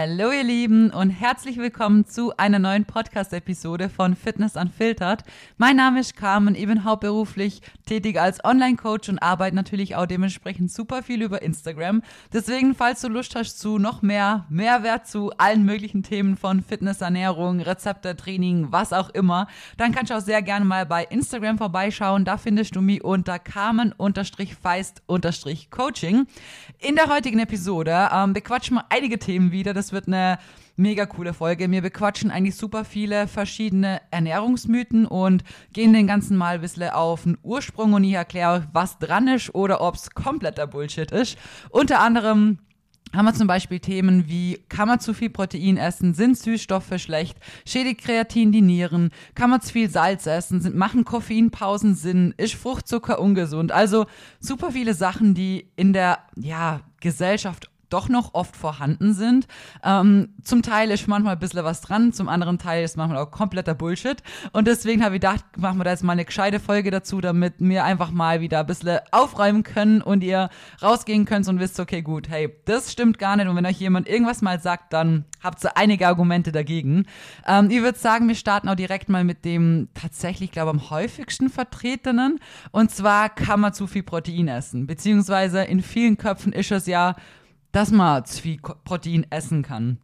Hallo ihr Lieben und herzlich willkommen zu einer neuen Podcast-Episode von Fitness Unfiltered. Mein Name ist Carmen, ich bin hauptberuflich tätig als Online-Coach und arbeite natürlich auch dementsprechend super viel über Instagram. Deswegen, falls du Lust hast zu noch mehr Mehrwert zu allen möglichen Themen von Fitness, Ernährung, Rezepte, Training, was auch immer, dann kannst du auch sehr gerne mal bei Instagram vorbeischauen. Da findest du mich unter Carmen-Feist-Coaching. In der heutigen Episode ähm, bequatschen wir einige Themen wieder das wird eine mega coole Folge. Wir bequatschen eigentlich super viele verschiedene Ernährungsmythen und gehen den ganzen Mal ein bisschen auf den Ursprung und ich erkläre, was dran ist oder ob es kompletter Bullshit ist. Unter anderem haben wir zum Beispiel Themen wie, kann man zu viel Protein essen, sind Süßstoffe schlecht, schädigt Kreatin die Nieren, kann man zu viel Salz essen, sind, machen Koffeinpausen Sinn, ist Fruchtzucker ungesund. Also super viele Sachen, die in der ja, Gesellschaft doch noch oft vorhanden sind. Ähm, zum Teil ist manchmal ein bisschen was dran, zum anderen Teil ist manchmal auch kompletter Bullshit. Und deswegen habe ich gedacht, machen wir da jetzt mal eine gescheite Folge dazu, damit wir einfach mal wieder ein bisschen aufräumen können und ihr rausgehen könnt und wisst, okay, gut, hey, das stimmt gar nicht. Und wenn euch jemand irgendwas mal sagt, dann habt ihr einige Argumente dagegen. Ähm, ich würde sagen, wir starten auch direkt mal mit dem tatsächlich, glaube ich, am häufigsten vertretenen. Und zwar kann man zu viel Protein essen. Beziehungsweise in vielen Köpfen ist es ja dass man zu viel Protein essen kann.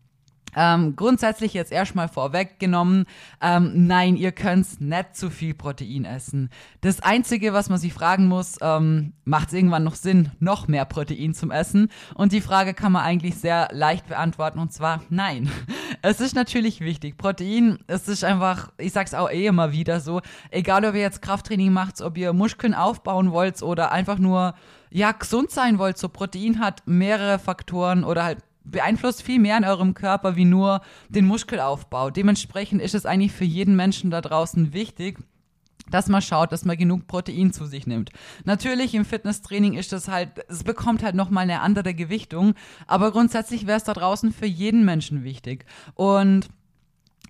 Ähm, grundsätzlich jetzt erstmal vorweggenommen, ähm, nein, ihr könnt nicht zu viel Protein essen. Das Einzige, was man sich fragen muss, ähm, macht es irgendwann noch Sinn, noch mehr Protein zum Essen? Und die Frage kann man eigentlich sehr leicht beantworten und zwar nein. Es ist natürlich wichtig. Protein, es ist einfach, ich sag's auch eh immer wieder so, egal ob ihr jetzt Krafttraining macht, ob ihr Muskeln aufbauen wollt oder einfach nur ja, gesund sein wollt, so Protein hat mehrere Faktoren oder halt beeinflusst viel mehr in eurem Körper wie nur den Muskelaufbau. Dementsprechend ist es eigentlich für jeden Menschen da draußen wichtig, dass man schaut, dass man genug Protein zu sich nimmt. Natürlich im Fitnesstraining ist das halt, es bekommt halt nochmal eine andere Gewichtung, aber grundsätzlich wäre es da draußen für jeden Menschen wichtig. Und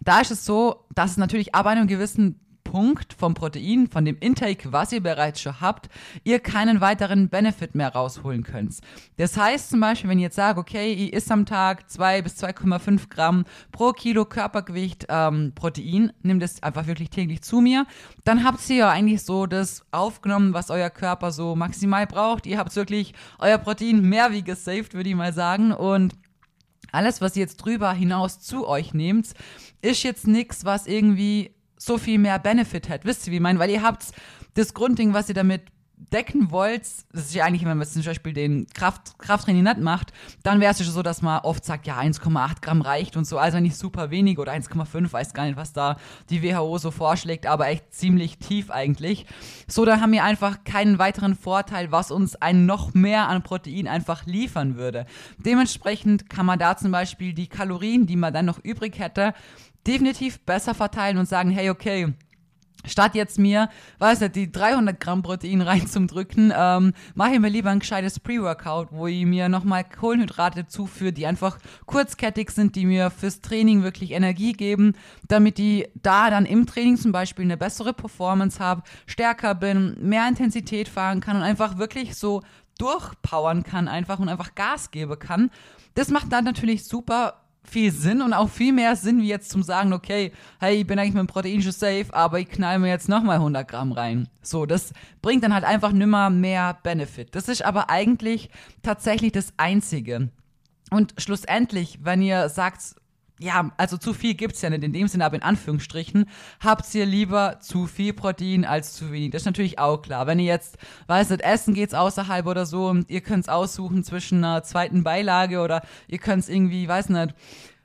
da ist es so, dass es natürlich ab einem gewissen Punkt vom Protein, von dem Intake, was ihr bereits schon habt, ihr keinen weiteren Benefit mehr rausholen könnt. Das heißt zum Beispiel, wenn ihr jetzt sagt, okay, ihr isst am Tag 2 bis 2,5 Gramm pro Kilo Körpergewicht ähm, Protein, nehmt es einfach wirklich täglich zu mir, dann habt ihr ja eigentlich so das aufgenommen, was euer Körper so maximal braucht. Ihr habt wirklich euer Protein mehr wie gesaved, würde ich mal sagen. Und alles, was ihr jetzt drüber hinaus zu euch nehmt, ist jetzt nichts, was irgendwie so viel mehr Benefit hat. Wisst ihr, wie ich meine? Weil ihr habt das Grundding, was ihr damit decken wollt, das ist ja eigentlich, wenn man zum Beispiel den Kraft, Krafttraining nicht macht, dann wäre es ja so, dass man oft sagt, ja, 1,8 Gramm reicht und so, also nicht super wenig oder 1,5, weiß gar nicht, was da die WHO so vorschlägt, aber echt ziemlich tief eigentlich. So, dann haben wir einfach keinen weiteren Vorteil, was uns ein noch mehr an Protein einfach liefern würde. Dementsprechend kann man da zum Beispiel die Kalorien, die man dann noch übrig hätte, definitiv besser verteilen und sagen, hey, okay, Statt jetzt mir, weiß nicht, die 300 Gramm Protein rein zum Drücken, ähm, mache ich mir lieber ein gescheites Pre-Workout, wo ich mir nochmal Kohlenhydrate zuführe, die einfach kurzkettig sind, die mir fürs Training wirklich Energie geben, damit ich da dann im Training zum Beispiel eine bessere Performance habe, stärker bin, mehr Intensität fahren kann und einfach wirklich so durchpowern kann einfach und einfach Gas geben kann. Das macht dann natürlich super viel Sinn und auch viel mehr Sinn, wie jetzt zum sagen, okay, hey, ich bin eigentlich mit dem Protein schon safe, aber ich knall mir jetzt nochmal 100 Gramm rein. So, das bringt dann halt einfach nimmer mehr Benefit. Das ist aber eigentlich tatsächlich das Einzige. Und schlussendlich, wenn ihr sagt, ja, also zu viel gibt's ja nicht in dem Sinne, aber in Anführungsstrichen, habt ihr lieber zu viel Protein als zu wenig. Das ist natürlich auch klar. Wenn ihr jetzt, weißt du, essen geht's außerhalb oder so und ihr könnt's aussuchen zwischen einer zweiten Beilage oder ihr könnt's irgendwie, weiß nicht,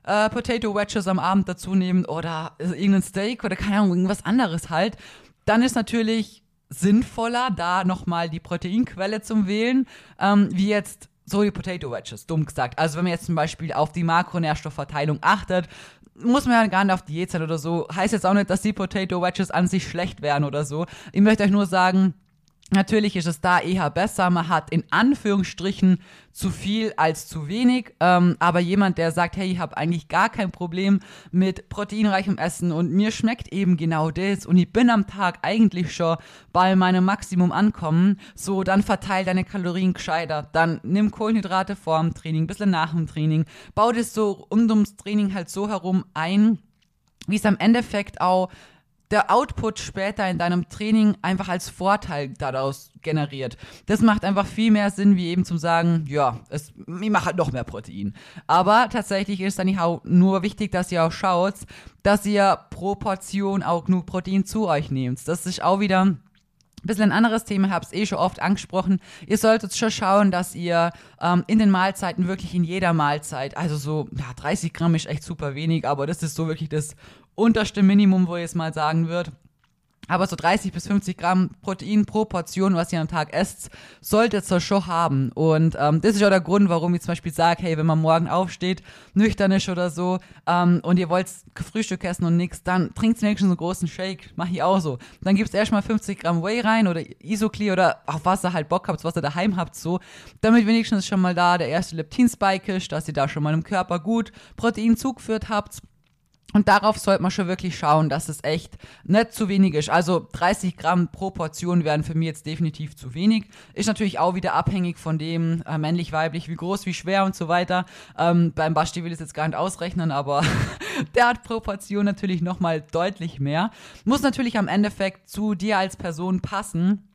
äh, Potato Wedges am Abend dazu nehmen oder irgendein Steak oder keine Ahnung, irgendwas anderes halt, dann ist natürlich sinnvoller, da nochmal die Proteinquelle zum Wählen, ähm, wie jetzt so die Potato Wedges, dumm gesagt. Also wenn man jetzt zum Beispiel auf die Makronährstoffverteilung achtet, muss man ja gar nicht auf Diät sein oder so. Heißt jetzt auch nicht, dass die Potato Wedges an sich schlecht wären oder so. Ich möchte euch nur sagen, Natürlich ist es da eher besser. Man hat in Anführungsstrichen zu viel als zu wenig. Ähm, aber jemand, der sagt, hey, ich habe eigentlich gar kein Problem mit proteinreichem Essen und mir schmeckt eben genau das und ich bin am Tag eigentlich schon bei meinem Maximum ankommen, so dann verteil deine Kalorien gescheiter. Dann nimm Kohlenhydrate vor dem Training, ein bisschen nach dem Training. Bau das so um ums Training halt so herum ein, wie es am Endeffekt auch der Output später in deinem Training einfach als Vorteil daraus generiert. Das macht einfach viel mehr Sinn, wie eben zum sagen, ja, es, ich mache halt noch mehr Protein. Aber tatsächlich ist dann auch nur wichtig, dass ihr auch schaut, dass ihr pro Portion auch genug Protein zu euch nehmt. Das ist auch wieder ein bisschen ein anderes Thema, ich habe es eh schon oft angesprochen. Ihr solltet schon schauen, dass ihr ähm, in den Mahlzeiten wirklich in jeder Mahlzeit, also so ja, 30 Gramm ist echt super wenig, aber das ist so wirklich das unterste Minimum, wo ich es mal sagen würde. Aber so 30 bis 50 Gramm Protein pro Portion, was ihr am Tag esst, solltet ihr schon haben. Und ähm, das ist auch der Grund, warum ich zum Beispiel sage, hey, wenn man morgen aufsteht, nüchtern ist oder so, ähm, und ihr wollt Frühstück essen und nichts, dann trinkt wenigstens einen großen Shake. Mach ich auch so. Dann gibt's erstmal 50 Gramm Whey rein oder Isoclear oder auf was ihr halt Bock habt, was ihr daheim habt, so. Damit wenigstens schon mal da der erste Leptin-Spike ist, dass ihr da schon mal im Körper gut Protein zugeführt habt. Und darauf sollte man schon wirklich schauen, dass es echt nicht zu wenig ist. Also 30 Gramm pro Portion wären für mich jetzt definitiv zu wenig. Ist natürlich auch wieder abhängig von dem, äh, männlich, weiblich, wie groß, wie schwer und so weiter. Ähm, beim Basti will ich es jetzt gar nicht ausrechnen, aber der hat pro Portion natürlich nochmal deutlich mehr. Muss natürlich am Endeffekt zu dir als Person passen.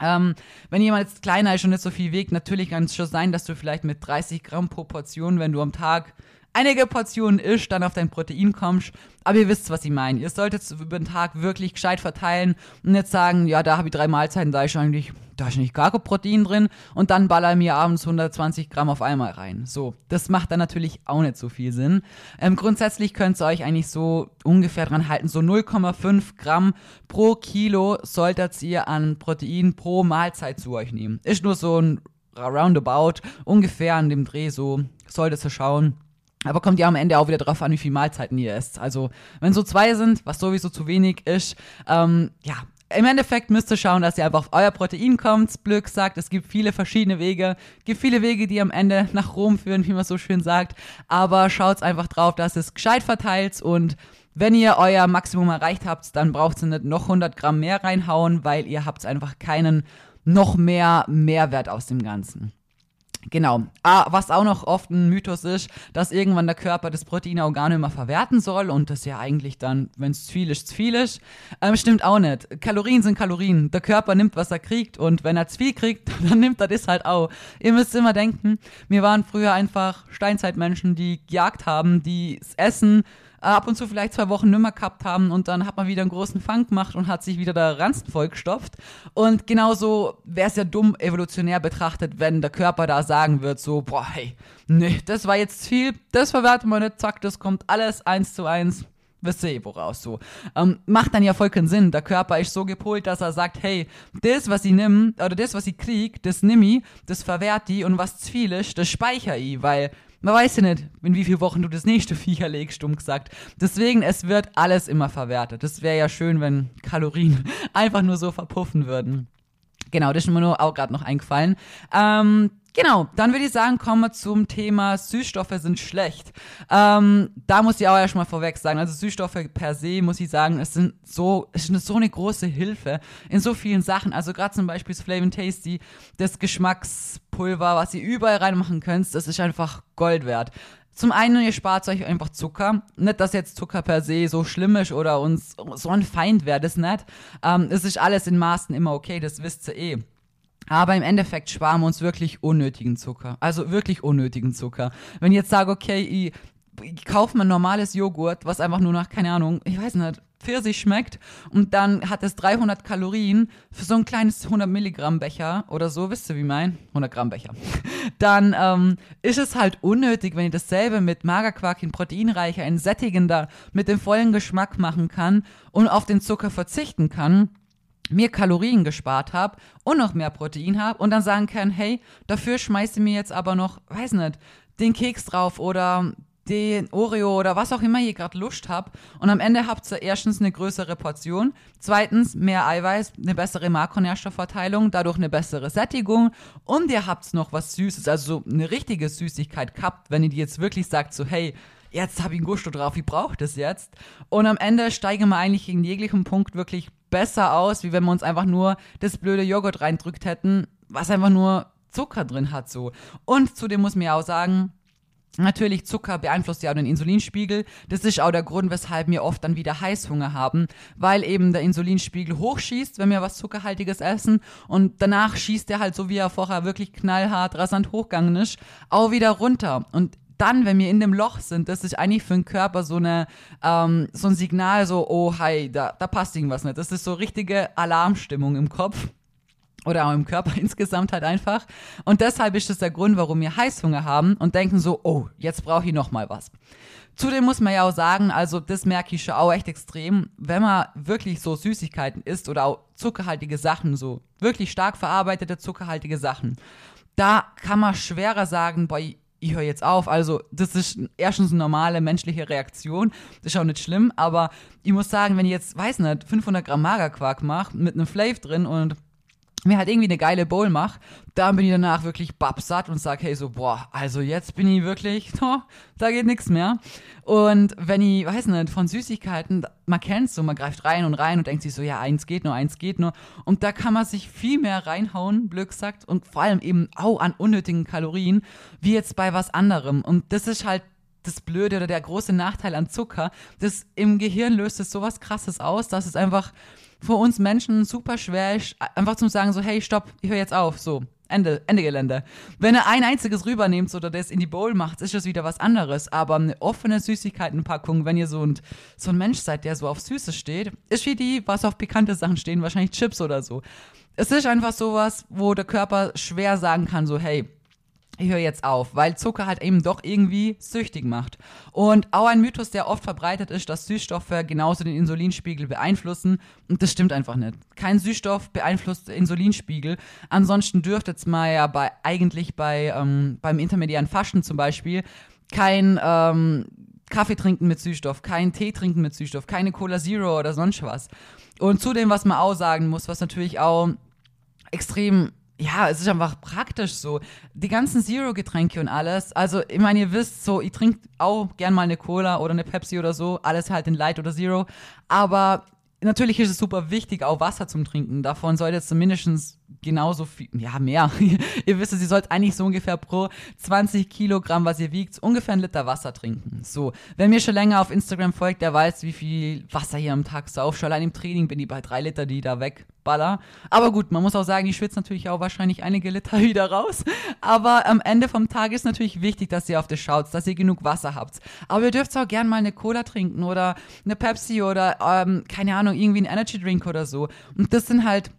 Ähm, wenn jemand jetzt kleiner ist und nicht so viel wiegt, natürlich kann es schon sein, dass du vielleicht mit 30 Gramm pro Portion, wenn du am Tag einige Portionen isst, dann auf dein Protein kommst. Aber ihr wisst, was ich meine. Ihr solltet es über den Tag wirklich gescheit verteilen und nicht sagen, ja, da habe ich drei Mahlzeiten, da ist eigentlich, da ist nicht gar kein Protein drin und dann baller mir abends 120 Gramm auf einmal rein. So, das macht dann natürlich auch nicht so viel Sinn. Ähm, grundsätzlich könnt ihr euch eigentlich so ungefähr dran halten, so 0,5 Gramm pro Kilo solltet ihr an Protein pro Mahlzeit zu euch nehmen. Ist nur so ein Roundabout, ungefähr an dem Dreh, so solltet ihr schauen. Aber kommt ja am Ende auch wieder drauf an, wie viele Mahlzeiten ihr esst. Also, wenn so zwei sind, was sowieso zu wenig ist, ähm, ja, im Endeffekt müsst ihr schauen, dass ihr einfach auf euer Protein kommt. Blöck sagt, es gibt viele verschiedene Wege. Es gibt viele Wege, die am Ende nach Rom führen, wie man so schön sagt. Aber schaut einfach drauf, dass es gescheit verteilt und wenn ihr euer Maximum erreicht habt, dann braucht ihr nicht noch 100 Gramm mehr reinhauen, weil ihr habt einfach keinen noch mehr Mehrwert aus dem Ganzen. Genau. Ah, was auch noch oft ein Mythos ist, dass irgendwann der Körper das Protein nicht mehr verwerten soll und das ja eigentlich dann, wenn es zu viel ist, zu viel ist. Ähm, stimmt auch nicht. Kalorien sind Kalorien. Der Körper nimmt, was er kriegt und wenn er zu viel kriegt, dann nimmt er das halt auch. Ihr müsst immer denken, wir waren früher einfach Steinzeitmenschen, die gejagt haben, die Essen ab und zu vielleicht zwei Wochen nimmer gehabt haben und dann hat man wieder einen großen Fang gemacht und hat sich wieder der Ranzen vollgestopft. Und genauso wäre es ja dumm evolutionär betrachtet, wenn der Körper da sagen wird, so, boah, hey, nee, das war jetzt viel, das verwerten wir nicht, zack, das kommt alles eins zu eins wisst ihr eh woraus so. Ähm, macht dann ja voll keinen Sinn. Der Körper ist so gepolt, dass er sagt, hey, das, was ich nimm, oder das, was ich krieg, das nimm ich, das verwehrt die und was zu viel ist, das speicher ich, weil man weiß ja nicht, in wie vielen Wochen du das nächste Viecher legst, stumm gesagt. Deswegen, es wird alles immer verwertet. Das wäre ja schön, wenn Kalorien einfach nur so verpuffen würden. Genau, das ist mir nur auch gerade noch eingefallen. Ähm, Genau, dann würde ich sagen, kommen wir zum Thema Süßstoffe sind schlecht. Ähm, da muss ich auch erstmal vorweg sagen, also Süßstoffe per se, muss ich sagen, es sind so, es ist so eine große Hilfe in so vielen Sachen. Also gerade zum Beispiel das Flavin Tasty, das Geschmackspulver, was ihr überall reinmachen könnt, das ist einfach Gold wert. Zum einen, ihr spart euch einfach Zucker. Nicht, dass jetzt Zucker per se so schlimm ist oder uns so ein Feind wäre, das nicht. Ähm, es ist alles in Maßen immer okay, das wisst ihr eh. Aber im Endeffekt sparen wir uns wirklich unnötigen Zucker. Also wirklich unnötigen Zucker. Wenn ich jetzt sage, okay, ich, ich kaufe mir normales Joghurt, was einfach nur nach, keine Ahnung, ich weiß nicht, Pfirsich schmeckt und dann hat es 300 Kalorien für so ein kleines 100 Milligramm Becher oder so, wisst ihr wie mein? 100 Gramm Becher. Dann ähm, ist es halt unnötig, wenn ich dasselbe mit Magerquark in proteinreicher, in sättigender, mit dem vollen Geschmack machen kann und auf den Zucker verzichten kann mir Kalorien gespart habe und noch mehr Protein habe und dann sagen kann, hey, dafür schmeiße mir jetzt aber noch, weiß nicht, den Keks drauf oder den Oreo oder was auch immer ihr gerade Lust habt. Und am Ende habt ihr erstens eine größere Portion, zweitens mehr Eiweiß, eine bessere Makronährstoffverteilung, dadurch eine bessere Sättigung und ihr habt noch was Süßes, also so eine richtige Süßigkeit gehabt, wenn ihr die jetzt wirklich sagt, so hey, jetzt habe ich einen Gusto drauf, ich brauche das jetzt. Und am Ende steigen wir eigentlich in jeglichem Punkt wirklich besser aus, wie wenn wir uns einfach nur das blöde Joghurt reindrückt hätten, was einfach nur Zucker drin hat so. Und zudem muss man ja auch sagen, Natürlich, Zucker beeinflusst ja auch den Insulinspiegel. Das ist auch der Grund, weshalb wir oft dann wieder Heißhunger haben, weil eben der Insulinspiegel hochschießt, wenn wir was Zuckerhaltiges essen und danach schießt er halt, so wie er vorher wirklich knallhart, rasant hochgegangen ist, auch wieder runter. Und dann, wenn wir in dem Loch sind, das ist eigentlich für den Körper so eine ähm, so ein Signal, so oh hi, da, da passt irgendwas nicht. Das ist so richtige Alarmstimmung im Kopf oder auch im Körper insgesamt halt einfach. Und deshalb ist das der Grund, warum wir Heißhunger haben und denken so, oh, jetzt brauche ich noch mal was. Zudem muss man ja auch sagen, also das merke ich schon auch echt extrem, wenn man wirklich so Süßigkeiten isst oder auch zuckerhaltige Sachen, so wirklich stark verarbeitete zuckerhaltige Sachen, da kann man schwerer sagen, boah, ich höre jetzt auf. Also, das ist erstens eine normale menschliche Reaktion. Das ist auch nicht schlimm. Aber ich muss sagen, wenn ich jetzt, weiß nicht, 500 Gramm Magerquark mache mit einem Flav drin und mir halt irgendwie eine geile Bowl mache, dann bin ich danach wirklich babsatt und sag, hey, so, boah, also jetzt bin ich wirklich, oh, da geht nichts mehr. Und wenn ich, weiß nicht, von Süßigkeiten, man kennt's so, man greift rein und rein und denkt sich so, ja, eins geht nur, eins geht nur. Und da kann man sich viel mehr reinhauen, blöd gesagt, und vor allem eben auch an unnötigen Kalorien, wie jetzt bei was anderem. Und das ist halt das Blöde oder der große Nachteil an Zucker. Das im Gehirn löst es sowas krasses aus, dass es einfach für uns Menschen super schwer einfach zu sagen, so, hey, stopp, ich höre jetzt auf, so. Ende, Ende Gelände. Wenn er ein einziges rübernehmt oder das in die Bowl macht, ist das wieder was anderes. Aber eine offene Süßigkeitenpackung, wenn ihr so ein, so ein Mensch seid, der so auf Süßes steht, ist wie die, was auf pikante Sachen stehen, wahrscheinlich Chips oder so. Es ist einfach sowas, wo der Körper schwer sagen kann, so, hey, ich höre jetzt auf, weil Zucker halt eben doch irgendwie süchtig macht. Und auch ein Mythos, der oft verbreitet ist, dass Süßstoffe genauso den Insulinspiegel beeinflussen. Und das stimmt einfach nicht. Kein Süßstoff beeinflusst den Insulinspiegel. Ansonsten dürfte es mal ja bei, eigentlich bei, ähm, beim intermediären Fasten zum Beispiel kein ähm, Kaffee trinken mit Süßstoff, kein Tee trinken mit Süßstoff, keine Cola Zero oder sonst was. Und zudem, was man auch sagen muss, was natürlich auch extrem ja, es ist einfach praktisch so. Die ganzen Zero-Getränke und alles. Also, ich meine, ihr wisst so, ich trinke auch gern mal eine Cola oder eine Pepsi oder so. Alles halt in Light oder Zero. Aber natürlich ist es super wichtig, auch Wasser zum Trinken. Davon sollte es zumindest genauso viel, ja, mehr. ihr wisst es, ihr sollt eigentlich so ungefähr pro 20 Kilogramm, was ihr wiegt, ungefähr ein Liter Wasser trinken. So, wer mir schon länger auf Instagram folgt, der weiß, wie viel Wasser hier am Tag sauf. Schon allein im Training bin ich bei drei Liter, die da wegballer. Aber gut, man muss auch sagen, ich schwitze natürlich auch wahrscheinlich einige Liter wieder raus. Aber am Ende vom Tag ist natürlich wichtig, dass ihr auf das schaut, dass ihr genug Wasser habt. Aber ihr dürft auch gern mal eine Cola trinken oder eine Pepsi oder, ähm, keine Ahnung, irgendwie ein Energy Drink oder so. Und das sind halt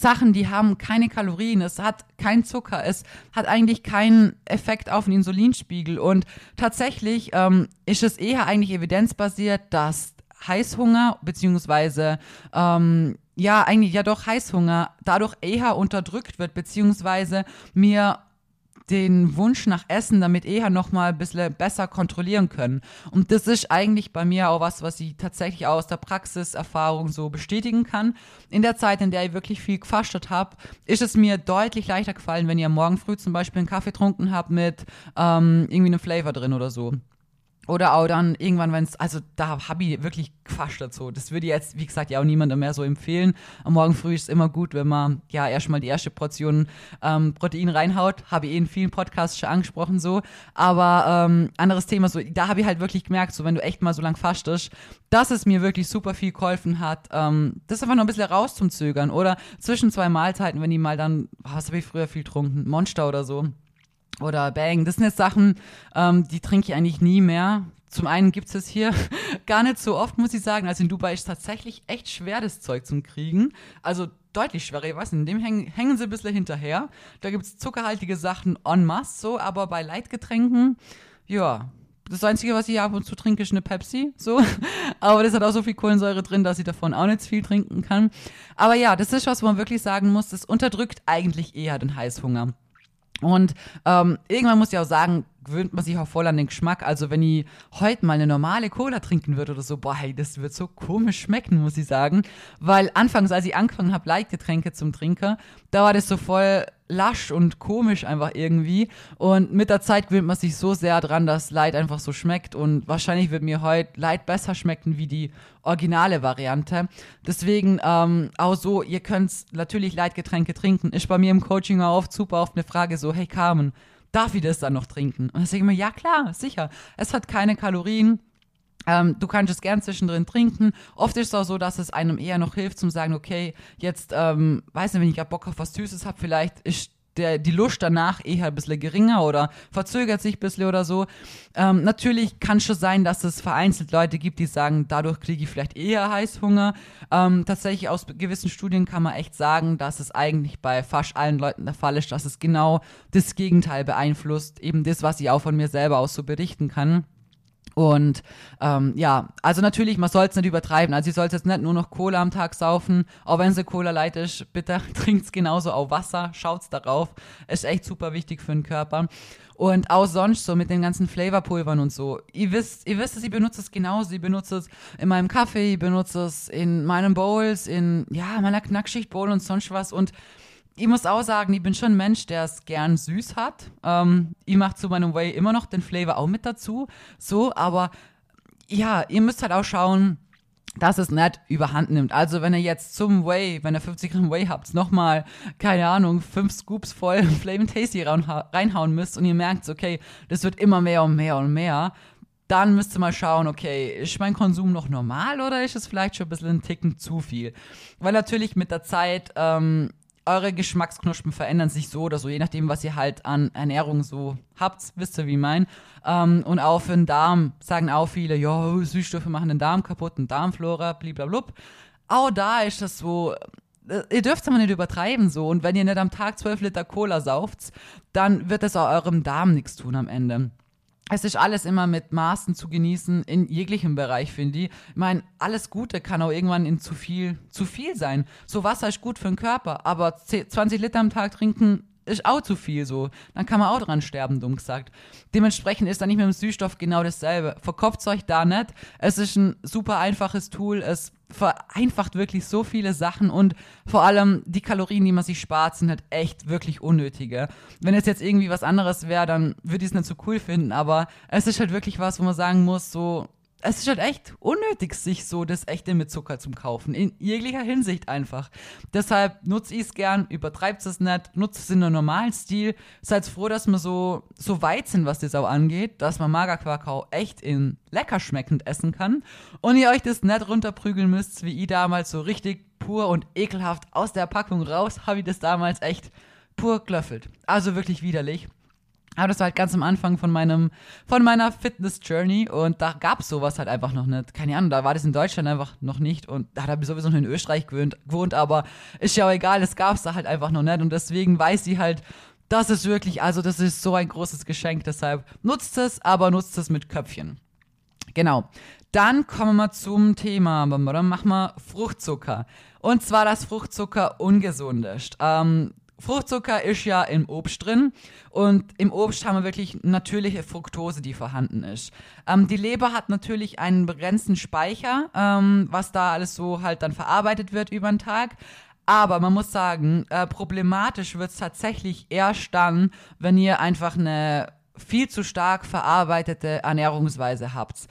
Sachen, die haben keine Kalorien, es hat kein Zucker, es hat eigentlich keinen Effekt auf den Insulinspiegel. Und tatsächlich ähm, ist es eher eigentlich evidenzbasiert, dass Heißhunger beziehungsweise ähm, ja eigentlich ja doch Heißhunger dadurch eher unterdrückt wird beziehungsweise mir den Wunsch nach Essen damit eher noch mal ein bisschen besser kontrollieren können. Und das ist eigentlich bei mir auch was, was ich tatsächlich aus der Praxiserfahrung so bestätigen kann. In der Zeit, in der ich wirklich viel gefastet habe, ist es mir deutlich leichter gefallen, wenn ihr morgen früh zum Beispiel einen Kaffee getrunken habt mit ähm, irgendwie einem Flavor drin oder so. Oder auch dann irgendwann, wenn es, also da habe ich wirklich gefasst dazu. Das würde ich jetzt, wie gesagt, ja auch niemandem mehr so empfehlen. Am Morgen früh ist es immer gut, wenn man ja erstmal die erste Portion ähm, Protein reinhaut. Habe ich eh in vielen Podcasts schon angesprochen so. Aber ähm, anderes Thema, so, da habe ich halt wirklich gemerkt, so wenn du echt mal so lang fastest, dass es mir wirklich super viel geholfen hat. Ähm, das einfach noch ein bisschen raus zum Zögern. Oder zwischen zwei Mahlzeiten, wenn ich mal dann, was habe ich früher viel getrunken? Monster oder so oder Bang. Das sind jetzt Sachen, ähm, die trinke ich eigentlich nie mehr. Zum einen gibt es hier gar nicht so oft, muss ich sagen. Also in Dubai ist es tatsächlich echt schwer, das Zeug zum Kriegen. Also deutlich schwerer. Ich weiß nicht, in dem hängen, hängen sie ein bisschen hinterher. Da gibt es zuckerhaltige Sachen en masse, so, aber bei Leitgetränken, ja. Das Einzige, was ich ab und zu trinke, ist eine Pepsi, so. Aber das hat auch so viel Kohlensäure drin, dass ich davon auch nicht viel trinken kann. Aber ja, das ist was, wo man wirklich sagen muss, das unterdrückt eigentlich eher den Heißhunger. Und ähm, irgendwann muss ich auch sagen, gewöhnt man sich auch voll an den Geschmack. Also wenn ich heute mal eine normale Cola trinken würde oder so, boah, hey, das wird so komisch schmecken, muss ich sagen. Weil anfangs, als ich angefangen habe, Leitgetränke zum Trinken, da war das so voll lasch und komisch einfach irgendwie. Und mit der Zeit gewöhnt man sich so sehr dran, dass Light einfach so schmeckt. Und wahrscheinlich wird mir heute Light besser schmecken wie die originale Variante. Deswegen ähm, auch so, ihr könnt natürlich Leitgetränke trinken. Ist bei mir im Coaching auch oft super oft eine Frage so, hey Carmen, darf ich das dann noch trinken? Und dann sage ich mir, ja klar, sicher. Es hat keine Kalorien. Ähm, du kannst es gern zwischendrin trinken. Oft ist es auch so, dass es einem eher noch hilft, zum sagen, okay, jetzt, ähm, weiß nicht, wenn ich gerade Bock auf was Süßes habe, vielleicht ist der, die Lust danach eher ein bisschen geringer oder verzögert sich ein bisschen oder so. Ähm, natürlich kann es schon sein, dass es vereinzelt Leute gibt, die sagen, dadurch kriege ich vielleicht eher Heißhunger. Ähm, tatsächlich aus gewissen Studien kann man echt sagen, dass es eigentlich bei fast allen Leuten der Fall ist, dass es genau das Gegenteil beeinflusst. Eben das, was ich auch von mir selber aus so berichten kann. Und ähm, ja, also natürlich, man soll es nicht übertreiben. Also ihr sollt jetzt nicht nur noch Cola am Tag saufen, auch wenn sie Cola leid ist, bitte trinkt es genauso auf Wasser, schaut's darauf. Ist echt super wichtig für den Körper. Und auch sonst so mit den ganzen Flavorpulvern und so. Ihr wisst, ihr wisst es, ich benutze es genauso. Ich benutze es in meinem Kaffee, ich benutze es in meinen Bowls, in ja, meiner Knackschicht-Bowl und sonst was. Und ich muss auch sagen, ich bin schon ein Mensch, der es gern süß hat. Ähm, ich mache zu meinem Whey immer noch den Flavor auch mit dazu. So, aber ja, ihr müsst halt auch schauen, dass es nicht überhand nimmt. Also wenn ihr jetzt zum Whey, wenn ihr 50 Gramm Whey habt, nochmal, keine Ahnung, fünf Scoops voll Flame Tasty reinhauen müsst und ihr merkt, okay, das wird immer mehr und mehr und mehr, dann müsst ihr mal schauen, okay, ist mein Konsum noch normal oder ist es vielleicht schon ein bisschen ein Ticken zu viel? Weil natürlich mit der Zeit ähm, eure Geschmacksknospen verändern sich so oder so, je nachdem, was ihr halt an Ernährung so habt, wisst ihr, wie ich mein. Ähm, und auch für den Darm sagen auch viele, ja, Süßstoffe machen den Darm kaputt, den Darmflora, blablabla. Auch da ist das so, äh, ihr dürft es aber nicht übertreiben so. Und wenn ihr nicht am Tag 12 Liter Cola sauft, dann wird das auch eurem Darm nichts tun am Ende es ist alles immer mit Maßen zu genießen, in jeglichem Bereich, finde ich. Ich meine, alles Gute kann auch irgendwann in zu viel, zu viel sein. So Wasser ist gut für den Körper, aber 20 Liter am Tag trinken ist auch zu viel so. Dann kann man auch dran sterben, dumm gesagt. Dementsprechend ist da nicht mit dem Süßstoff genau dasselbe. Verkopft euch da nicht. Es ist ein super einfaches Tool. Es vereinfacht wirklich so viele Sachen und vor allem die Kalorien, die man sich spart, sind halt echt wirklich unnötige. Wenn es jetzt irgendwie was anderes wäre, dann würde ich es nicht so cool finden, aber es ist halt wirklich was, wo man sagen muss, so, es ist halt echt unnötig, sich so das echte mit Zucker zu kaufen. In jeglicher Hinsicht einfach. Deshalb nutze ich es gern, übertreibt es nicht, nutzt es in einem normalen Stil. Seid froh, dass wir so, so weit sind, was das auch angeht, dass man Magerquark auch echt in lecker schmeckend essen kann. Und ihr euch das nicht runterprügeln müsst, wie ich damals so richtig pur und ekelhaft aus der Packung raus, habe ich das damals echt pur glöffelt. Also wirklich widerlich. Aber das war halt ganz am Anfang von meinem, von meiner Fitness-Journey und da gab es sowas halt einfach noch nicht. Keine Ahnung, da war das in Deutschland einfach noch nicht und da hat er sowieso noch in Österreich gewohnt, gewohnt aber ist ja auch egal, das gab es da halt einfach noch nicht und deswegen weiß sie halt, das ist wirklich, also das ist so ein großes Geschenk, deshalb nutzt es, aber nutzt es mit Köpfchen. Genau. Dann kommen wir zum Thema, dann machen wir Fruchtzucker. Und zwar, dass Fruchtzucker ungesund ist. Ähm, Fruchtzucker ist ja im Obst drin und im Obst haben wir wirklich natürliche Fructose, die vorhanden ist. Ähm, die Leber hat natürlich einen begrenzten Speicher, ähm, was da alles so halt dann verarbeitet wird über den Tag. Aber man muss sagen, äh, problematisch wird es tatsächlich erst dann, wenn ihr einfach eine viel zu stark verarbeitete Ernährungsweise habt.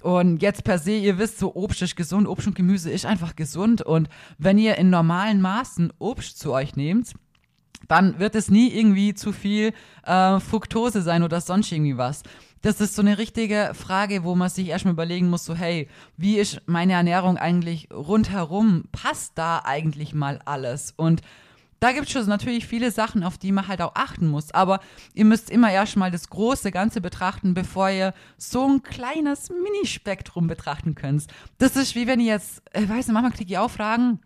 Und jetzt per se, ihr wisst, so Obst ist gesund, Obst und Gemüse ist einfach gesund. Und wenn ihr in normalen Maßen Obst zu euch nehmt, dann wird es nie irgendwie zu viel äh, Fructose sein oder sonst irgendwie was. Das ist so eine richtige Frage, wo man sich erstmal überlegen muss, so hey, wie ist meine Ernährung eigentlich rundherum? Passt da eigentlich mal alles? Und da gibt es schon natürlich viele Sachen, auf die man halt auch achten muss. Aber ihr müsst immer erstmal das große Ganze betrachten, bevor ihr so ein kleines Minispektrum betrachten könnt. Das ist wie wenn ihr jetzt, äh, weiß nicht, manchmal kriege ich auch Fragen,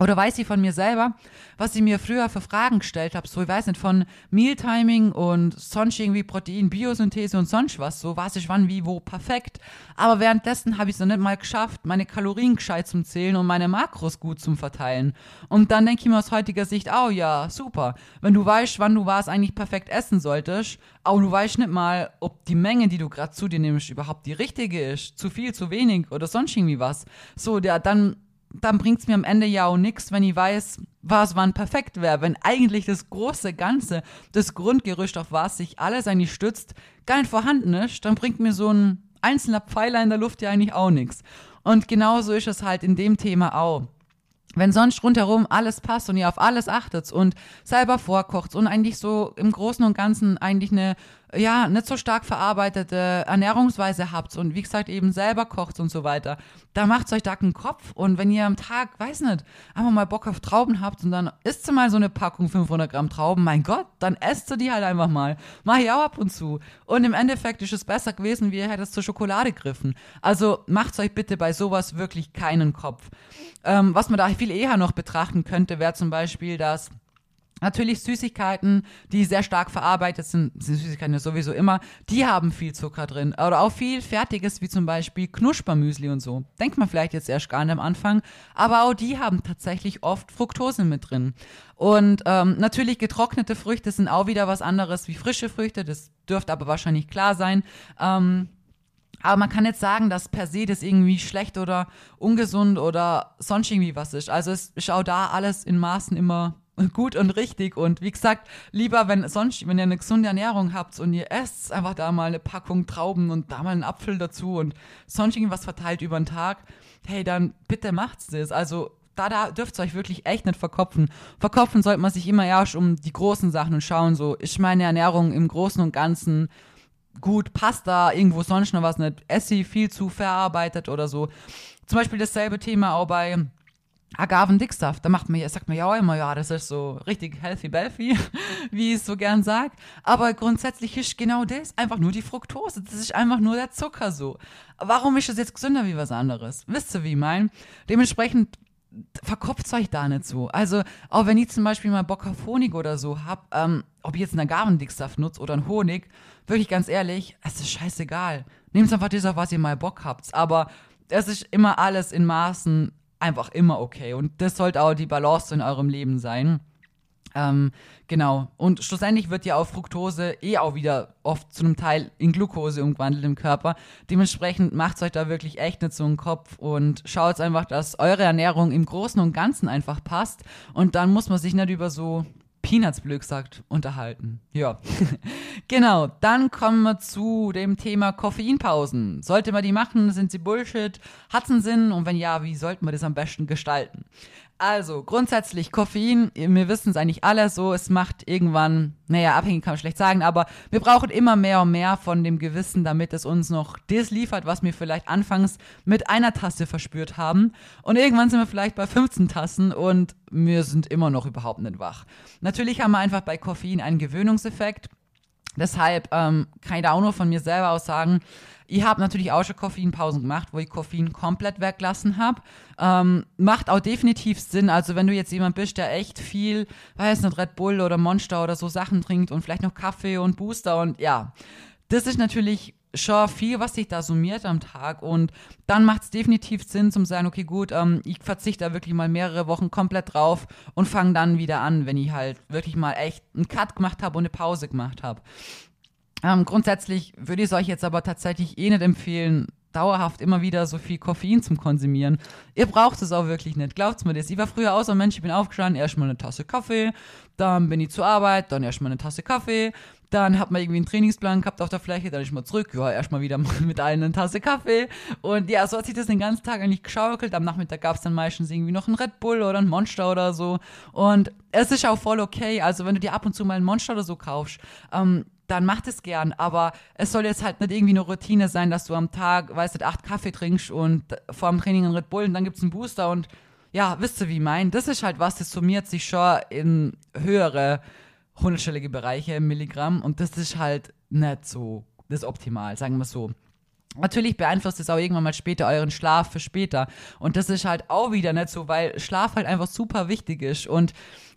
oder weiß ich von mir selber, was ich mir früher für Fragen gestellt habe, so ich weiß nicht, von Mealtiming und sonst irgendwie Protein, Biosynthese und sonst was, so weiß ich wann, wie, wo, perfekt. Aber währenddessen habe ich es noch nicht mal geschafft, meine Kalorien gescheit zum Zählen und meine Makros gut zum Verteilen. Und dann denke ich mir aus heutiger Sicht, oh ja, super. Wenn du weißt, wann du was eigentlich perfekt essen solltest, aber du weißt nicht mal, ob die Menge, die du gerade zu dir nimmst, überhaupt die richtige ist, zu viel, zu wenig oder sonst irgendwie was. So, der dann dann bringt es mir am Ende ja auch nichts, wenn ich weiß, was wann perfekt wäre. Wenn eigentlich das große Ganze, das Grundgerüst, auf was sich alles eigentlich stützt, gar nicht vorhanden ist, dann bringt mir so ein einzelner Pfeiler in der Luft ja eigentlich auch nichts. Und genauso ist es halt in dem Thema auch. Wenn sonst rundherum alles passt und ihr auf alles achtet und selber vorkocht und eigentlich so im Großen und Ganzen eigentlich eine ja, nicht so stark verarbeitete Ernährungsweise habt und wie gesagt eben selber kocht und so weiter, da macht euch da einen Kopf und wenn ihr am Tag, weiß nicht, einfach mal Bock auf Trauben habt und dann isst ihr mal so eine Packung 500 Gramm Trauben, mein Gott, dann esst ihr die halt einfach mal. Mach ich auch ab und zu. Und im Endeffekt ist es besser gewesen, wie ihr hättet zur Schokolade griffen. Also macht euch bitte bei sowas wirklich keinen Kopf. Ähm, was man da viel eher noch betrachten könnte, wäre zum Beispiel, dass Natürlich Süßigkeiten, die sehr stark verarbeitet sind, sind Süßigkeiten ja sowieso immer, die haben viel Zucker drin. Oder auch viel Fertiges, wie zum Beispiel Knuspermüsli und so. Denkt man vielleicht jetzt erst gar nicht am Anfang, aber auch die haben tatsächlich oft Fructose mit drin. Und ähm, natürlich getrocknete Früchte sind auch wieder was anderes wie frische Früchte, das dürfte aber wahrscheinlich klar sein. Ähm, aber man kann jetzt sagen, dass per se das irgendwie schlecht oder ungesund oder sonst irgendwie was ist. Also es ist da alles in Maßen immer gut und richtig. Und wie gesagt, lieber, wenn sonst, wenn ihr eine gesunde Ernährung habt und ihr esst einfach da mal eine Packung Trauben und da mal einen Apfel dazu und sonst irgendwas verteilt über den Tag, hey, dann bitte macht's das. Also da, da dürft ihr euch wirklich echt nicht verkopfen. Verkopfen sollte man sich immer erst um die großen Sachen und schauen, so, ist meine Ernährung im Großen und Ganzen gut, passt da irgendwo sonst noch was nicht, esse ich viel zu verarbeitet oder so. Zum Beispiel dasselbe Thema auch bei Agavendicksaft, da macht man, sagt man ja auch immer, ja, das ist so richtig healthy belfy, wie ich es so gern sag. Aber grundsätzlich ist genau das einfach nur die Fructose. Das ist einfach nur der Zucker so. Warum ist das jetzt gesünder wie was anderes? Wisst ihr, wie ich mein? Dementsprechend verkopft euch da nicht so. Also, auch wenn ich zum Beispiel mal Bock auf Honig oder so hab, ähm, ob ich jetzt einen Agavendicksaft nutze oder einen Honig, wirklich ganz ehrlich, es ist scheißegal. Nehmt einfach das auf, was ihr mal Bock habt. Aber es ist immer alles in Maßen einfach immer okay. Und das sollte auch die Balance in eurem Leben sein. Ähm, genau. Und schlussendlich wird ja auch Fructose eh auch wieder oft zu einem Teil in Glucose umgewandelt im Körper. Dementsprechend macht euch da wirklich echt nicht so einen Kopf und schaut einfach, dass eure Ernährung im Großen und Ganzen einfach passt. Und dann muss man sich nicht über so Peanuts blöd gesagt unterhalten. Ja. genau, dann kommen wir zu dem Thema Koffeinpausen. Sollte man die machen? Sind sie Bullshit? Hat es einen Sinn? Und wenn ja, wie sollten wir das am besten gestalten? Also, grundsätzlich Koffein, wir wissen es eigentlich alle so, es macht irgendwann, naja, abhängig kann man schlecht sagen, aber wir brauchen immer mehr und mehr von dem Gewissen, damit es uns noch das liefert, was wir vielleicht anfangs mit einer Tasse verspürt haben. Und irgendwann sind wir vielleicht bei 15 Tassen und wir sind immer noch überhaupt nicht wach. Natürlich haben wir einfach bei Koffein einen Gewöhnungseffekt. Deshalb ähm, kann ich da auch nur von mir selber aus sagen, ich habe natürlich auch schon Koffeinpausen gemacht, wo ich Koffein komplett weglassen habe. Ähm, macht auch definitiv Sinn. Also wenn du jetzt jemand bist, der echt viel, weiß nicht, Red Bull oder Monster oder so Sachen trinkt und vielleicht noch Kaffee und Booster und ja, das ist natürlich schon viel, was sich da summiert am Tag. Und dann macht es definitiv Sinn, zum sagen, okay, gut, ähm, ich verzichte da wirklich mal mehrere Wochen komplett drauf und fange dann wieder an, wenn ich halt wirklich mal echt einen Cut gemacht habe und eine Pause gemacht habe. Ähm, grundsätzlich würde ich es euch jetzt aber tatsächlich eh nicht empfehlen, dauerhaft immer wieder so viel Koffein zum Konsumieren. Ihr braucht es auch wirklich nicht. Glaubt's mir das. Ich war früher auch so ein Mensch, ich bin aufgestanden, erstmal eine Tasse Kaffee, dann bin ich zur Arbeit, dann erstmal eine Tasse Kaffee, dann hat man irgendwie einen Trainingsplan gehabt auf der Fläche, dann ist man zurück, ja, erstmal wieder mit einer Tasse Kaffee. Und ja, so hat sich das den ganzen Tag eigentlich geschaukelt. Am Nachmittag gab es dann meistens irgendwie noch ein Red Bull oder ein Monster oder so. Und es ist auch voll okay. Also, wenn du dir ab und zu mal ein Monster oder so kaufst, ähm, dann mach es gern. Aber es soll jetzt halt nicht irgendwie eine Routine sein, dass du am Tag, weißt du, acht Kaffee trinkst und vor dem Training einen Red Bull und dann gibt es einen Booster und ja, wisst ihr, wie ich mein? Das ist halt was, das summiert sich schon in höhere hundertstellige Bereiche im Milligramm und das ist halt nicht so das optimal, sagen wir so. Natürlich beeinflusst es auch irgendwann mal später euren Schlaf für später. Und das ist halt auch wieder nicht so, weil Schlaf halt einfach super wichtig ist. Und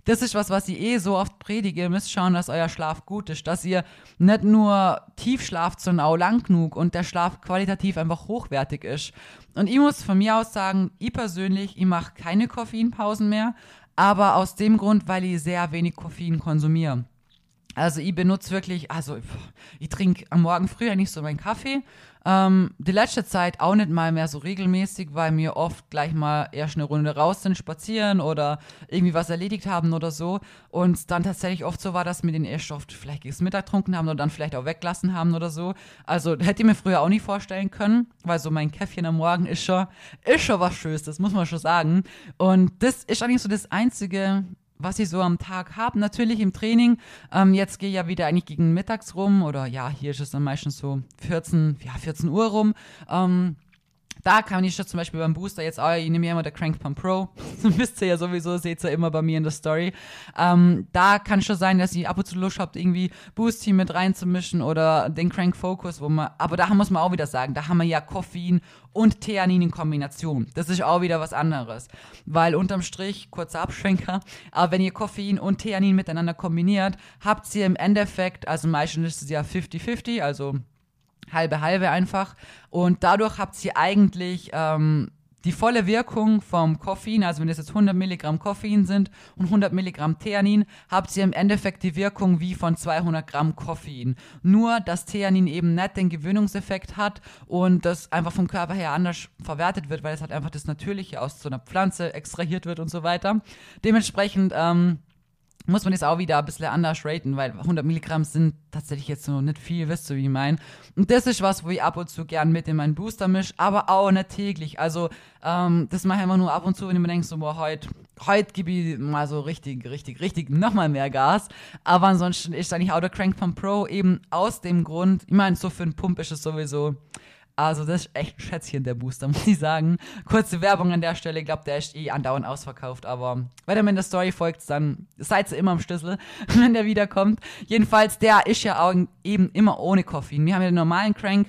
das ist was, was ich eh so oft predige. Ihr müsst schauen, dass euer Schlaf gut ist. Dass ihr nicht nur tief schlaft, sondern auch lang genug und der Schlaf qualitativ einfach hochwertig ist. Und ich muss von mir aus sagen, ich persönlich, ich mache keine Koffeinpausen mehr. Aber aus dem Grund, weil ich sehr wenig Koffein konsumiere. Also ich benutze wirklich, also ich trinke am Morgen früh eigentlich so meinen Kaffee. Ähm, die letzte Zeit auch nicht mal mehr so regelmäßig, weil mir oft gleich mal erst eine Runde raus sind, spazieren oder irgendwie was erledigt haben oder so. Und dann tatsächlich oft so war, dass wir den erst oft vielleicht gegen Mittag getrunken haben oder dann vielleicht auch weglassen haben oder so. Also hätte ich mir früher auch nicht vorstellen können, weil so mein Käffchen am Morgen ist schon, ist schon was Schönes, das muss man schon sagen. Und das ist eigentlich so das einzige was ich so am Tag habe. Natürlich im Training. Ähm, jetzt gehe ich ja wieder eigentlich gegen mittags rum oder ja, hier ist es dann meistens so 14, ja, 14 Uhr rum. Ähm, da kann ich schon zum Beispiel beim Booster jetzt auch, ich nehme ja immer der Crank Pump Pro. Wisst ihr ja sowieso, seht ihr immer bei mir in der Story. Ähm, da kann schon sein, dass ihr ab und zu Lust habt, irgendwie Boost Team mit reinzumischen oder den Crank Focus, wo man, aber da muss man auch wieder sagen, da haben wir ja Koffein und Theanin in Kombination. Das ist auch wieder was anderes. Weil unterm Strich, kurzer Abschwenker, aber wenn ihr Koffein und Theanin miteinander kombiniert, habt ihr im Endeffekt, also meistens ist es ja 50-50, also halbe halbe einfach. Und dadurch habt ihr eigentlich ähm, die volle Wirkung vom Koffein, also wenn es jetzt 100 Milligramm Koffein sind und 100 Milligramm Theanin, habt ihr im Endeffekt die Wirkung wie von 200 Gramm Koffein. Nur, dass Theanin eben nicht den Gewöhnungseffekt hat und das einfach vom Körper her anders verwertet wird, weil es halt einfach das Natürliche aus so einer Pflanze extrahiert wird und so weiter. Dementsprechend, ähm, muss man das auch wieder ein bisschen anders raten, weil 100 Milligramm sind tatsächlich jetzt noch nicht viel, wisst ihr, wie ich meine. Und das ist was, wo ich ab und zu gern mit in meinen Booster mische, aber auch nicht täglich. Also, ähm, das mache ich einfach nur ab und zu, wenn ich mir denke, so, boah, heute heut gebe ich mal so richtig, richtig, richtig nochmal mehr Gas. Aber ansonsten ist eigentlich auch der Crank Pump Pro eben aus dem Grund, ich meine, so für einen Pump ist es sowieso also das ist echt ein Schätzchen, der Booster, muss ich sagen. Kurze Werbung an der Stelle, ich glaube, der ist eh andauernd ausverkauft, aber wenn ihr mir in der Story folgt, dann seid ihr immer am Schlüssel, wenn der wiederkommt. Jedenfalls, der ist ja auch eben immer ohne Koffein. Wir haben ja den normalen Crank,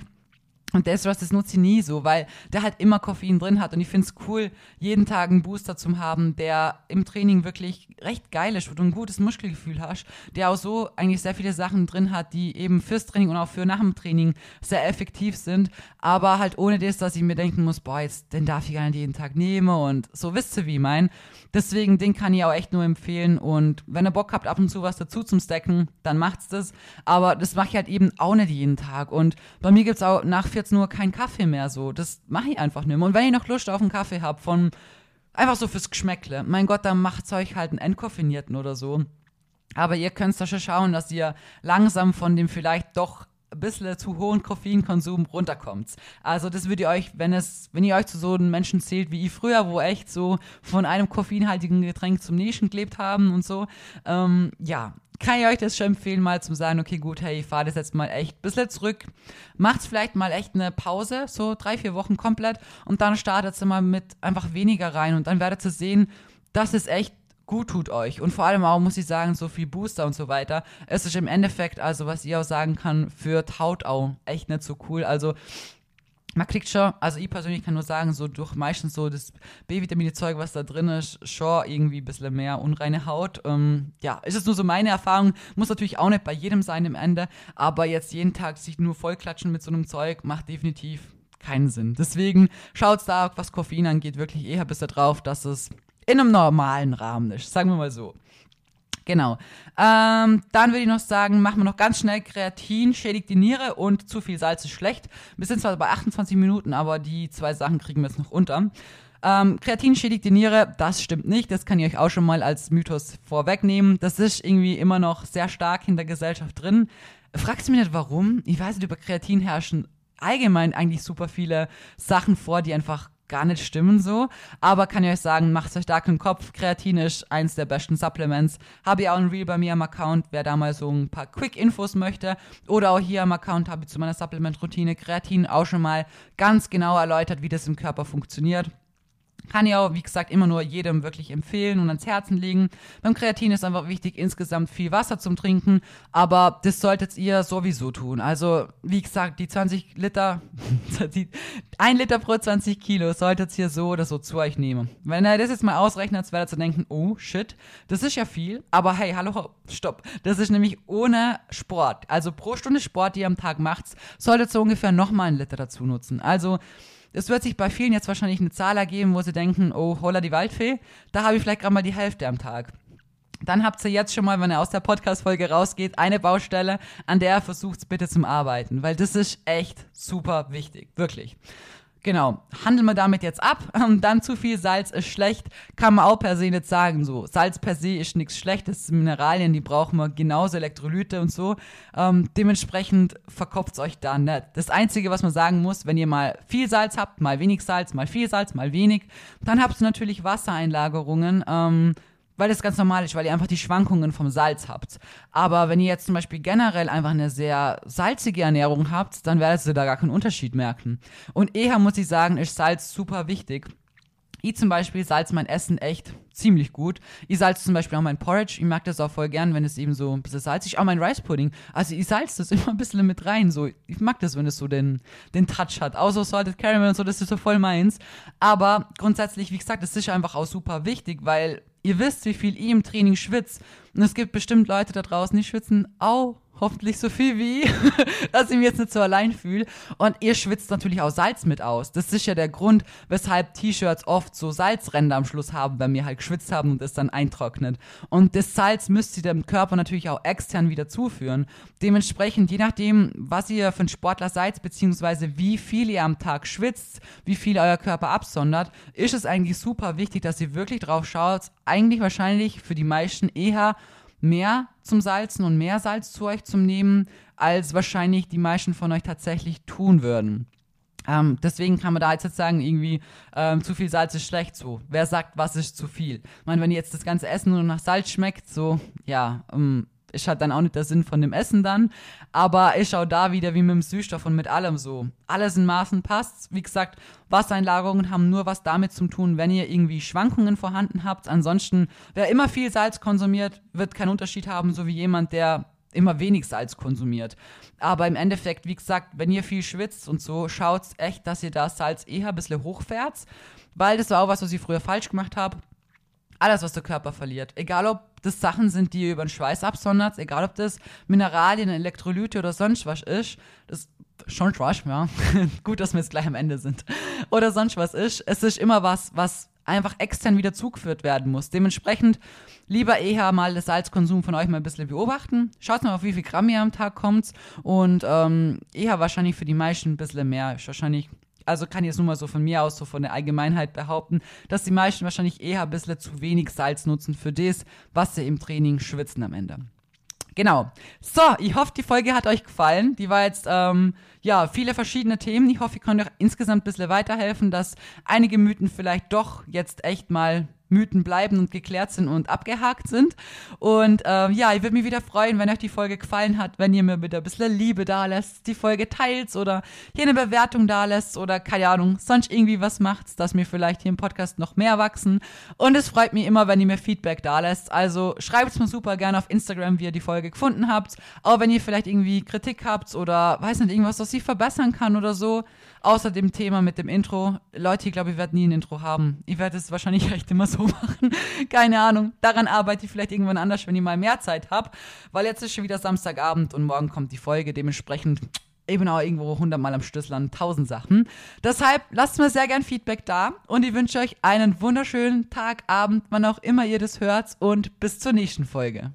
und das, was das nutze ich nie so, weil der halt immer Koffein drin hat. Und ich finde es cool, jeden Tag einen Booster zu haben, der im Training wirklich recht geil ist, wo du ein gutes Muskelgefühl hast, der auch so eigentlich sehr viele Sachen drin hat, die eben fürs Training und auch für nach dem Training sehr effektiv sind. Aber halt ohne das, dass ich mir denken muss, boah, jetzt, den darf ich gar nicht jeden Tag nehmen und so wisst ihr, wie ich mein. Deswegen, den kann ich auch echt nur empfehlen. Und wenn ihr Bock habt, ab und zu was dazu zum Stacken, dann macht's das. Aber das mache ich halt eben auch nicht jeden Tag. Und bei mir gibt's auch nach 14 Uhr keinen Kaffee mehr so. Das mache ich einfach nicht mehr. Und wenn ihr noch Lust auf einen Kaffee habt, von einfach so fürs Geschmäckle, mein Gott, dann macht's euch halt einen entkoffinierten oder so. Aber ihr könnt da schon schauen, dass ihr langsam von dem vielleicht doch ein bisschen zu hohen Koffeinkonsum runterkommt. Also das würde ihr euch, wenn es, wenn ihr euch zu so einem Menschen zählt wie ich früher, wo echt so von einem koffeinhaltigen Getränk zum nächsten gelebt haben und so, ähm, ja, kann ich euch das schon empfehlen, mal zu sagen, okay, gut, hey, ich fahre das jetzt mal echt ein bisschen zurück. Macht vielleicht mal echt eine Pause, so drei, vier Wochen komplett und dann startet ihr mal mit einfach weniger rein und dann werdet ihr sehen, dass es echt gut tut euch. Und vor allem auch, muss ich sagen, so viel Booster und so weiter. Es ist im Endeffekt, also was ich auch sagen kann, für Haut auch echt nicht so cool. Also man kriegt schon, also ich persönlich kann nur sagen, so durch meistens so das B-Vitamine-Zeug, was da drin ist, schon irgendwie ein bisschen mehr unreine Haut. Ähm, ja, ist es nur so meine Erfahrung. Muss natürlich auch nicht bei jedem sein im Ende, aber jetzt jeden Tag sich nur vollklatschen mit so einem Zeug macht definitiv keinen Sinn. Deswegen schaut da, was Koffein angeht, wirklich eher bis drauf, dass es in einem normalen Rahmen ist, sagen wir mal so. Genau. Ähm, dann würde ich noch sagen, machen wir noch ganz schnell Kreatin, schädigt die Niere und zu viel Salz ist schlecht. Wir sind zwar bei 28 Minuten, aber die zwei Sachen kriegen wir jetzt noch unter. Ähm, Kreatin schädigt die Niere, das stimmt nicht. Das kann ich euch auch schon mal als Mythos vorwegnehmen. Das ist irgendwie immer noch sehr stark in der Gesellschaft drin. Fragst du mich nicht, warum? Ich weiß nicht, über Kreatin herrschen allgemein eigentlich super viele Sachen vor, die einfach gar nicht stimmen so. Aber kann ich euch sagen, macht euch da keinen Kopf. Kreatin ist eins der besten Supplements. Habe ich auch ein Reel bei mir am Account, wer da mal so ein paar Quick-Infos möchte. Oder auch hier am Account habe ich zu meiner Supplement-Routine Kreatin auch schon mal ganz genau erläutert, wie das im Körper funktioniert. Kann ich auch, wie gesagt, immer nur jedem wirklich empfehlen und ans Herzen legen. Beim Kreatin ist einfach wichtig, insgesamt viel Wasser zum Trinken, aber das solltet ihr sowieso tun. Also, wie gesagt, die 20 Liter, 1 Liter pro 20 Kilo solltet ihr so oder so zu euch nehmen. Wenn ihr das jetzt mal ausrechnet, werdet ihr denken, oh shit, das ist ja viel, aber hey, hallo, stopp. Das ist nämlich ohne Sport. Also pro Stunde Sport, die ihr am Tag macht, solltet ihr ungefähr nochmal einen Liter dazu nutzen. Also, es wird sich bei vielen jetzt wahrscheinlich eine Zahl ergeben, wo sie denken, oh, holla die Waldfee, da habe ich vielleicht gerade mal die Hälfte am Tag. Dann habt ihr jetzt schon mal, wenn ihr aus der Podcast-Folge rausgeht, eine Baustelle, an der ihr versucht bitte zum Arbeiten, weil das ist echt super wichtig, wirklich. Genau, handeln wir damit jetzt ab. Dann zu viel Salz ist schlecht, kann man auch per se nicht sagen. So, Salz per se ist nichts Schlechtes. Mineralien, die brauchen wir genauso, Elektrolyte und so. Ähm, dementsprechend verkopft euch da nicht. Das Einzige, was man sagen muss, wenn ihr mal viel Salz habt, mal wenig Salz, mal viel Salz, mal wenig, dann habt ihr natürlich Wassereinlagerungen. Ähm, weil das ganz normal ist, weil ihr einfach die Schwankungen vom Salz habt. Aber wenn ihr jetzt zum Beispiel generell einfach eine sehr salzige Ernährung habt, dann werdet ihr da gar keinen Unterschied merken. Und eher muss ich sagen, ist Salz super wichtig. Ich zum Beispiel salze mein Essen echt ziemlich gut. Ich salze zum Beispiel auch mein Porridge. Ich mag das auch voll gern, wenn es eben so ein bisschen salzig ist. Auch mein Rice Pudding. Also ich salze das immer ein bisschen mit rein. So, ich mag das, wenn es so den, den Touch hat. Außer Salted Caramel und so, das ist so voll meins. Aber grundsätzlich, wie gesagt, das ist einfach auch super wichtig, weil ihr wisst, wie viel ich im Training schwitze. Und es gibt bestimmt Leute da draußen, die schwitzen auch hoffentlich so viel wie dass ich mich jetzt nicht so allein fühle. Und ihr schwitzt natürlich auch Salz mit aus. Das ist ja der Grund, weshalb T-Shirts oft so Salzränder am Schluss haben, wenn wir halt geschwitzt haben und es dann eintrocknet. Und das Salz müsst ihr dem Körper natürlich auch extern wieder zuführen. Dementsprechend, je nachdem, was ihr für ein Sportler seid, beziehungsweise wie viel ihr am Tag schwitzt, wie viel euer Körper absondert, ist es eigentlich super wichtig, dass ihr wirklich drauf schaut, eigentlich wahrscheinlich für die meisten eher mehr zum Salzen und mehr Salz zu euch zum Nehmen, als wahrscheinlich die meisten von euch tatsächlich tun würden. Ähm, deswegen kann man da jetzt sagen, irgendwie ähm, zu viel Salz ist schlecht. So, wer sagt, was ist zu viel? Ich meine, wenn jetzt das ganze Essen nur nach Salz schmeckt, so, ja, ähm, ist halt dann auch nicht der Sinn von dem Essen dann. Aber ich schaue da wieder wie mit dem Süßstoff und mit allem so. Alles in Maßen passt. Wie gesagt, Wassereinlagerungen haben nur was damit zu tun, wenn ihr irgendwie Schwankungen vorhanden habt. Ansonsten, wer immer viel Salz konsumiert, wird keinen Unterschied haben, so wie jemand, der immer wenig Salz konsumiert. Aber im Endeffekt, wie gesagt, wenn ihr viel schwitzt und so, schaut echt, dass ihr das Salz eher ein bisschen hochfährt. Weil das war auch was, was ich früher falsch gemacht habe alles, was der Körper verliert. Egal, ob das Sachen sind, die ihr über den Schweiß absondert, egal, ob das Mineralien, Elektrolyte oder sonst was ist. Das schon was, ja. Gut, dass wir jetzt gleich am Ende sind. Oder sonst was ist. Es ist immer was, was einfach extern wieder zugeführt werden muss. Dementsprechend lieber eher mal das Salzkonsum von euch mal ein bisschen beobachten. Schaut mal, auf wie viel Gramm ihr am Tag kommt. Und ähm, eher wahrscheinlich für die meisten ein bisschen mehr. Ist wahrscheinlich also kann ich jetzt nur mal so von mir aus, so von der Allgemeinheit behaupten, dass die meisten wahrscheinlich eher ein bisschen zu wenig Salz nutzen für das, was sie im Training schwitzen am Ende. Genau. So, ich hoffe, die Folge hat euch gefallen. Die war jetzt, ähm, ja, viele verschiedene Themen. Ich hoffe, ich konnte euch insgesamt ein bisschen weiterhelfen, dass einige Mythen vielleicht doch jetzt echt mal Mythen bleiben und geklärt sind und abgehakt sind. Und ähm, ja, ich würde mich wieder freuen, wenn euch die Folge gefallen hat, wenn ihr mir bitte ein bisschen Liebe da lässt, die Folge teilt oder hier eine Bewertung da lässt oder keine Ahnung, sonst irgendwie was macht, dass mir vielleicht hier im Podcast noch mehr wachsen. Und es freut mich immer, wenn ihr mir Feedback da lässt. Also schreibt es mir super gerne auf Instagram, wie ihr die Folge gefunden habt. Auch wenn ihr vielleicht irgendwie Kritik habt oder weiß nicht, irgendwas, was ich verbessern kann oder so. Außer dem Thema mit dem Intro. Leute, ich glaube, ich werde nie ein Intro haben. Ich werde es wahrscheinlich echt immer so machen. Keine Ahnung. Daran arbeite ich vielleicht irgendwann anders, wenn ich mal mehr Zeit habe. Weil jetzt ist schon wieder Samstagabend und morgen kommt die Folge. Dementsprechend eben auch irgendwo hundertmal am Schlüssel an tausend Sachen. Deshalb lasst mir sehr gern Feedback da und ich wünsche euch einen wunderschönen Tag, Abend, wann auch immer ihr das hört und bis zur nächsten Folge.